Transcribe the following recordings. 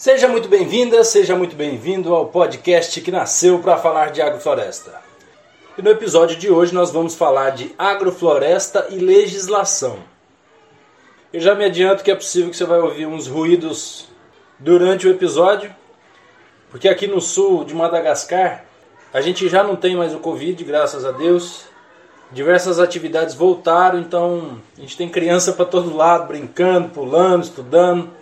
Seja muito bem-vinda, seja muito bem-vindo ao podcast que nasceu para falar de agrofloresta. E no episódio de hoje nós vamos falar de agrofloresta e legislação. Eu já me adianto que é possível que você vai ouvir uns ruídos durante o episódio, porque aqui no sul de Madagascar a gente já não tem mais o Covid, graças a Deus. Diversas atividades voltaram, então a gente tem criança para todo lado, brincando, pulando, estudando.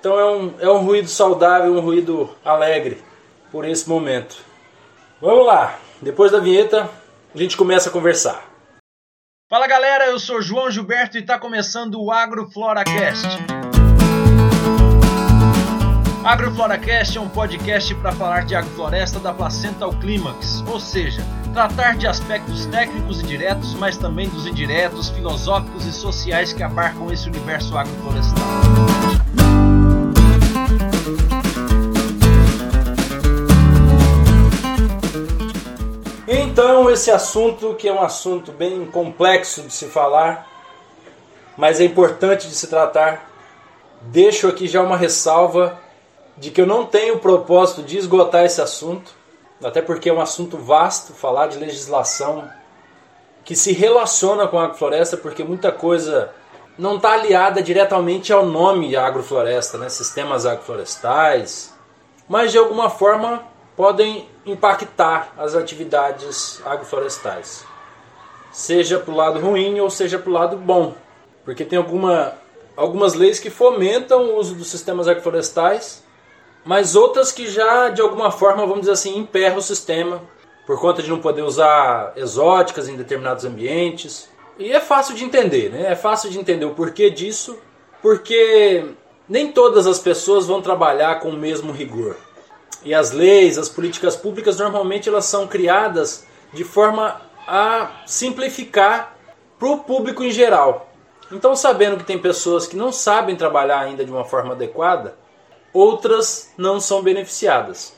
Então é um, é um ruído saudável, um ruído alegre por esse momento. Vamos lá, depois da vinheta a gente começa a conversar. Fala galera, eu sou João Gilberto e está começando o AgroFloracast. AgroFloracast é um podcast para falar de agrofloresta da placenta ao clímax, ou seja, tratar de aspectos técnicos e diretos, mas também dos indiretos, filosóficos e sociais que abarcam esse universo agroflorestal. Esse assunto, que é um assunto bem complexo de se falar, mas é importante de se tratar, deixo aqui já uma ressalva de que eu não tenho o propósito de esgotar esse assunto, até porque é um assunto vasto, falar de legislação que se relaciona com a agrofloresta, porque muita coisa não está aliada diretamente ao nome agrofloresta, né? sistemas agroflorestais, mas de alguma forma podem impactar as atividades agroflorestais, seja para o lado ruim ou seja para o lado bom, porque tem alguma, algumas leis que fomentam o uso dos sistemas agroflorestais mas outras que já de alguma forma, vamos dizer assim, emperram o sistema por conta de não poder usar exóticas em determinados ambientes. E é fácil de entender, né? É fácil de entender o porquê disso, porque nem todas as pessoas vão trabalhar com o mesmo rigor. E as leis, as políticas públicas, normalmente elas são criadas de forma a simplificar para o público em geral. Então, sabendo que tem pessoas que não sabem trabalhar ainda de uma forma adequada, outras não são beneficiadas.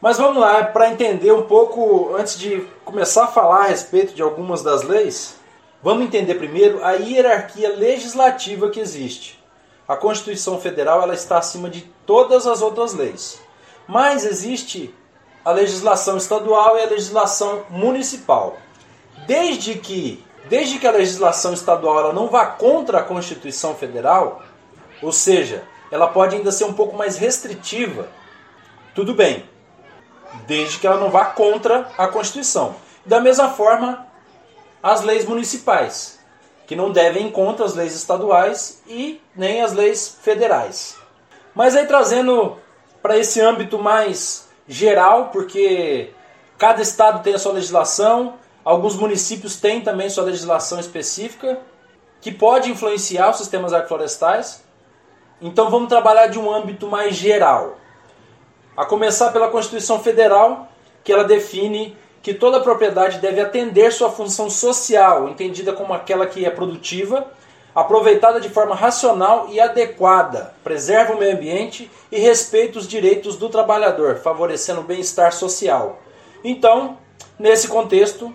Mas vamos lá, para entender um pouco, antes de começar a falar a respeito de algumas das leis, vamos entender primeiro a hierarquia legislativa que existe. A Constituição Federal ela está acima de todas as outras leis. Mas existe a legislação estadual e a legislação municipal. Desde que, desde que a legislação estadual não vá contra a Constituição Federal, ou seja, ela pode ainda ser um pouco mais restritiva. Tudo bem, desde que ela não vá contra a Constituição. Da mesma forma, as leis municipais, que não devem ir contra as leis estaduais e nem as leis federais. Mas aí trazendo para esse âmbito mais geral, porque cada estado tem a sua legislação, alguns municípios têm também sua legislação específica, que pode influenciar os sistemas agroflorestais. Então vamos trabalhar de um âmbito mais geral. A começar pela Constituição Federal, que ela define que toda propriedade deve atender sua função social, entendida como aquela que é produtiva, aproveitada de forma racional e adequada, preserva o meio ambiente e respeita os direitos do trabalhador, favorecendo o bem-estar social. Então, nesse contexto,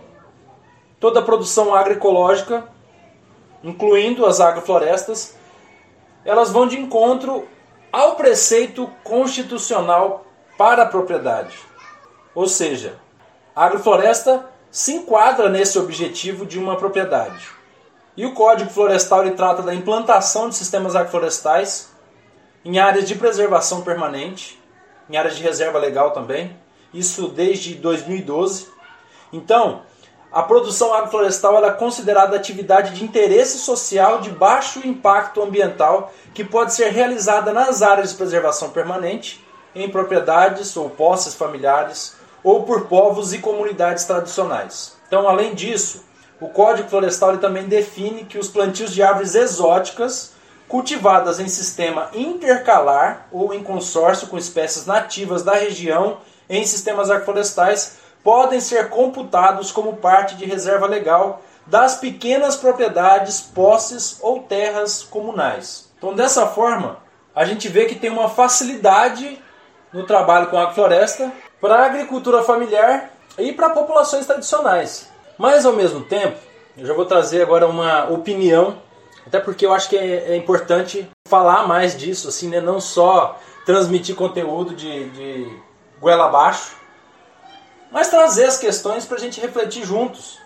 toda a produção agroecológica, incluindo as agroflorestas, elas vão de encontro ao preceito constitucional para a propriedade. Ou seja, a agrofloresta se enquadra nesse objetivo de uma propriedade. E o Código Florestal ele trata da implantação de sistemas agroflorestais em áreas de preservação permanente, em áreas de reserva legal também, isso desde 2012. Então, a produção agroflorestal é considerada atividade de interesse social de baixo impacto ambiental que pode ser realizada nas áreas de preservação permanente, em propriedades ou posses familiares ou por povos e comunidades tradicionais. Então, além disso, o Código Florestal também define que os plantios de árvores exóticas cultivadas em sistema intercalar ou em consórcio com espécies nativas da região em sistemas agroflorestais podem ser computados como parte de reserva legal das pequenas propriedades, posses ou terras comunais. Então, dessa forma, a gente vê que tem uma facilidade no trabalho com a agrofloresta para a agricultura familiar e para populações tradicionais. Mas, ao mesmo tempo, eu já vou trazer agora uma opinião, até porque eu acho que é, é importante falar mais disso, assim, né? não só transmitir conteúdo de, de goela abaixo, mas trazer as questões para a gente refletir juntos.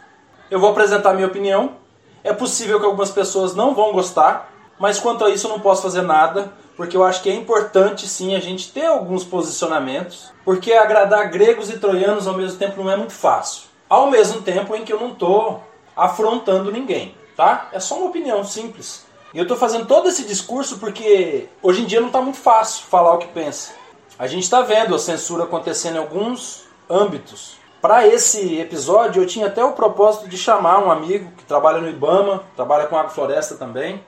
Eu vou apresentar minha opinião. É possível que algumas pessoas não vão gostar, mas quanto a isso eu não posso fazer nada, porque eu acho que é importante sim a gente ter alguns posicionamentos, porque agradar gregos e troianos ao mesmo tempo não é muito fácil. Ao mesmo tempo em que eu não estou afrontando ninguém, tá? É só uma opinião simples. E eu estou fazendo todo esse discurso porque hoje em dia não está muito fácil falar o que pensa. A gente está vendo a censura acontecendo em alguns âmbitos. Para esse episódio eu tinha até o propósito de chamar um amigo que trabalha no IBAMA, trabalha com agrofloresta também,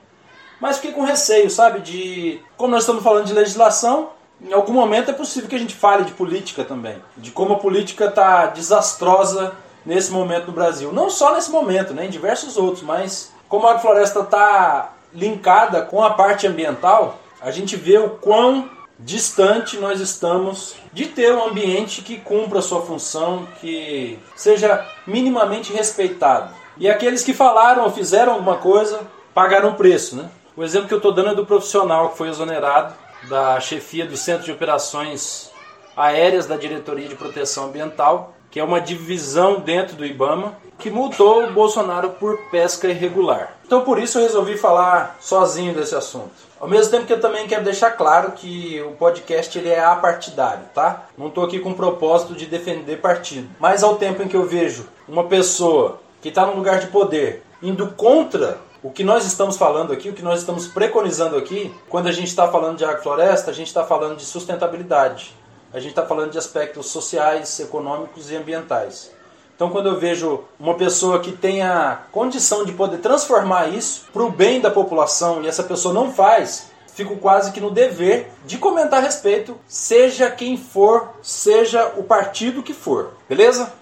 mas fiquei com receio, sabe, de como nós estamos falando de legislação, em algum momento é possível que a gente fale de política também, de como a política está desastrosa nesse momento no Brasil. Não só nesse momento, né, em diversos outros, mas como a agrofloresta está linkada com a parte ambiental, a gente vê o quão distante nós estamos de ter um ambiente que cumpra a sua função, que seja minimamente respeitado. E aqueles que falaram ou fizeram alguma coisa pagaram o preço, né? O exemplo que eu estou dando é do profissional que foi exonerado da chefia do Centro de Operações Aéreas da Diretoria de Proteção Ambiental, que é uma divisão dentro do IBAMA, que multou o Bolsonaro por pesca irregular. Então por isso eu resolvi falar sozinho desse assunto. Ao mesmo tempo que eu também quero deixar claro que o podcast ele é apartidário, tá? Não estou aqui com o propósito de defender partido. Mas ao tempo em que eu vejo uma pessoa que está num lugar de poder indo contra o que nós estamos falando aqui, o que nós estamos preconizando aqui, quando a gente está falando de agrofloresta, a gente está falando de sustentabilidade. A gente está falando de aspectos sociais, econômicos e ambientais. Então, quando eu vejo uma pessoa que tem a condição de poder transformar isso para o bem da população e essa pessoa não faz, fico quase que no dever de comentar a respeito, seja quem for, seja o partido que for. Beleza?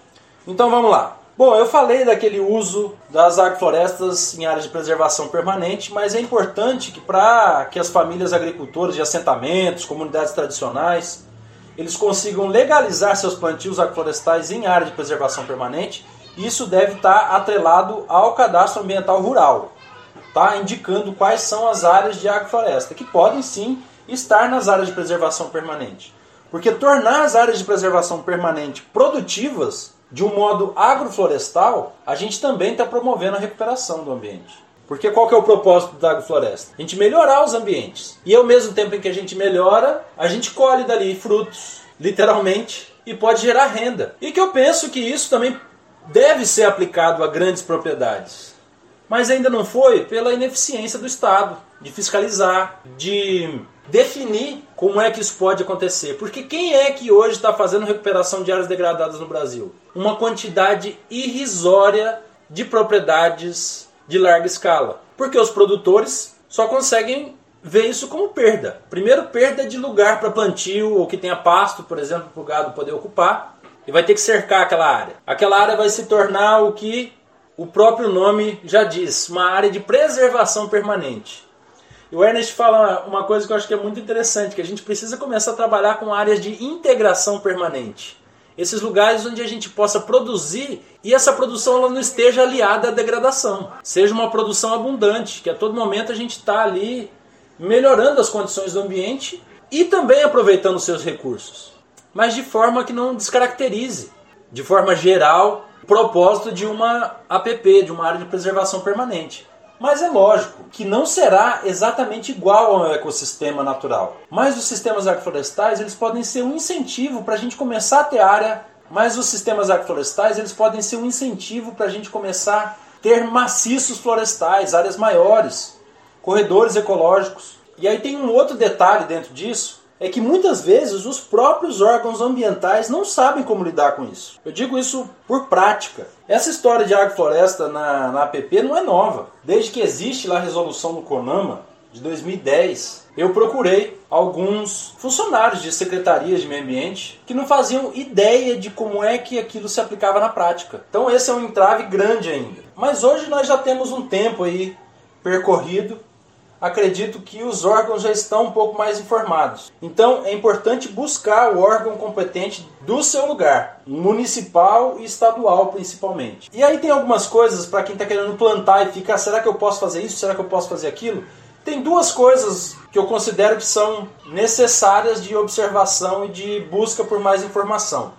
Então vamos lá. Bom, eu falei daquele uso das agroflorestas em áreas de preservação permanente, mas é importante que para que as famílias agricultoras de assentamentos, comunidades tradicionais, eles consigam legalizar seus plantios agroflorestais em área de preservação permanente, isso deve estar atrelado ao cadastro ambiental rural, tá? indicando quais são as áreas de agrofloresta, que podem sim estar nas áreas de preservação permanente. Porque tornar as áreas de preservação permanente produtivas de um modo agroflorestal, a gente também está promovendo a recuperação do ambiente. Porque qual que é o propósito da agrofloresta? A gente melhorar os ambientes. E ao mesmo tempo em que a gente melhora, a gente colhe dali frutos, literalmente, e pode gerar renda. E que eu penso que isso também deve ser aplicado a grandes propriedades. Mas ainda não foi pela ineficiência do Estado de fiscalizar, de definir como é que isso pode acontecer. Porque quem é que hoje está fazendo recuperação de áreas degradadas no Brasil? Uma quantidade irrisória de propriedades de larga escala. Porque os produtores só conseguem ver isso como perda. Primeiro, perda de lugar para plantio ou que tenha pasto, por exemplo, para o gado poder ocupar. E vai ter que cercar aquela área. Aquela área vai se tornar o que o próprio nome já diz, uma área de preservação permanente. E o Ernest fala uma coisa que eu acho que é muito interessante, que a gente precisa começar a trabalhar com áreas de integração permanente. Esses lugares onde a gente possa produzir e essa produção ela não esteja aliada à degradação. Seja uma produção abundante, que a todo momento a gente está ali melhorando as condições do ambiente e também aproveitando seus recursos. Mas de forma que não descaracterize, de forma geral, o propósito de uma APP, de uma área de preservação permanente. Mas é lógico que não será exatamente igual ao ecossistema natural. Mas os sistemas agroflorestais eles podem ser um incentivo para a gente começar a ter área. Mas os sistemas agroflorestais eles podem ser um incentivo para a gente começar a ter maciços florestais, áreas maiores, corredores ecológicos. E aí tem um outro detalhe dentro disso, é que muitas vezes os próprios órgãos ambientais não sabem como lidar com isso. Eu digo isso por prática. Essa história de agrofloresta na, na APP não é nova. Desde que existe lá a resolução do CONAMA, de 2010, eu procurei alguns funcionários de secretarias de meio ambiente que não faziam ideia de como é que aquilo se aplicava na prática. Então esse é um entrave grande ainda. Mas hoje nós já temos um tempo aí percorrido acredito que os órgãos já estão um pouco mais informados. Então é importante buscar o órgão competente do seu lugar, municipal e estadual principalmente. E aí tem algumas coisas para quem está querendo plantar e ficar, será que eu posso fazer isso? Será que eu posso fazer aquilo? Tem duas coisas que eu considero que são necessárias de observação e de busca por mais informação.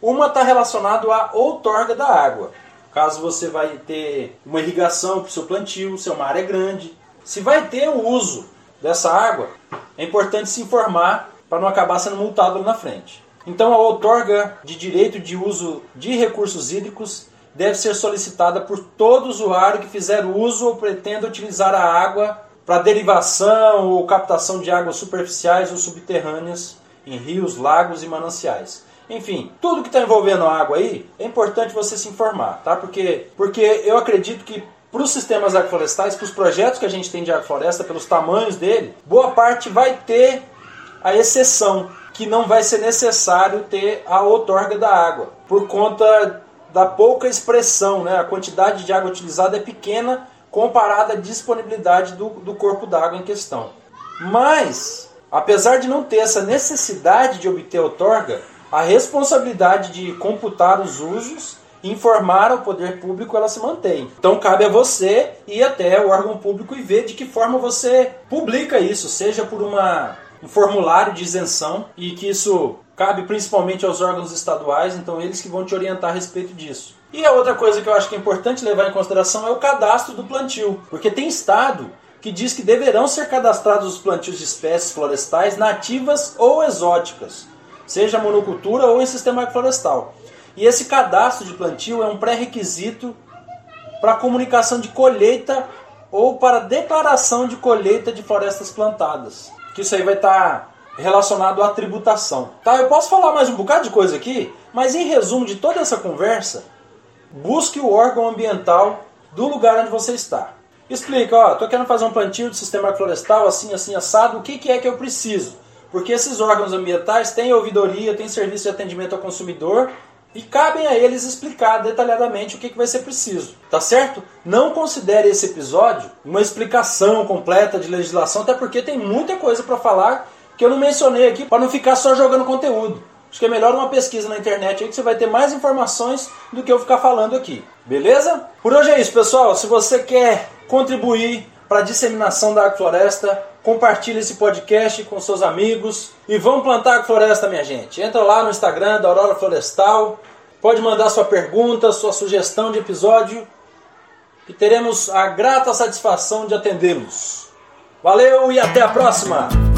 Uma está relacionada à outorga da água. Caso você vai ter uma irrigação para o seu plantio, seu mar é grande. Se vai ter o uso dessa água, é importante se informar para não acabar sendo multado na frente. Então a outorga de direito de uso de recursos hídricos deve ser solicitada por todo usuário que fizer uso ou pretenda utilizar a água para derivação ou captação de águas superficiais ou subterrâneas em rios, lagos e mananciais. Enfim, tudo que está envolvendo a água aí, é importante você se informar, tá? Porque, porque eu acredito que para os sistemas agroflorestais, para os projetos que a gente tem de agrofloresta, pelos tamanhos dele, boa parte vai ter a exceção, que não vai ser necessário ter a outorga da água, por conta da pouca expressão, né? a quantidade de água utilizada é pequena comparada à disponibilidade do, do corpo d'água em questão. Mas, apesar de não ter essa necessidade de obter outorga, a responsabilidade de computar os usos informar ao poder público ela se mantém. Então cabe a você ir até o órgão público e ver de que forma você publica isso, seja por uma, um formulário de isenção e que isso cabe principalmente aos órgãos estaduais, então eles que vão te orientar a respeito disso. E a outra coisa que eu acho que é importante levar em consideração é o cadastro do plantio, porque tem estado que diz que deverão ser cadastrados os plantios de espécies florestais nativas ou exóticas seja monocultura ou em sistema florestal. E esse cadastro de plantio é um pré-requisito para comunicação de colheita ou para declaração de colheita de florestas plantadas. Que isso aí vai estar tá relacionado à tributação. Tá, eu posso falar mais um bocado de coisa aqui, mas em resumo de toda essa conversa, busque o órgão ambiental do lugar onde você está. Explica, ó, tô querendo fazer um plantio de sistema florestal assim, assim, assado, o que, que é que eu preciso? Porque esses órgãos ambientais têm ouvidoria, têm serviço de atendimento ao consumidor e cabem a eles explicar detalhadamente o que, vai ser preciso, tá certo? Não considere esse episódio uma explicação completa de legislação, até porque tem muita coisa para falar que eu não mencionei aqui para não ficar só jogando conteúdo. Acho que é melhor uma pesquisa na internet aí que você vai ter mais informações do que eu ficar falando aqui. Beleza? Por hoje é isso, pessoal. Se você quer contribuir para a disseminação da agrofloresta, compartilhe esse podcast com seus amigos e vamos plantar agrofloresta, minha gente. Entra lá no Instagram da Aurora Florestal, pode mandar sua pergunta, sua sugestão de episódio e teremos a grata satisfação de atendê-los. Valeu e até a próxima!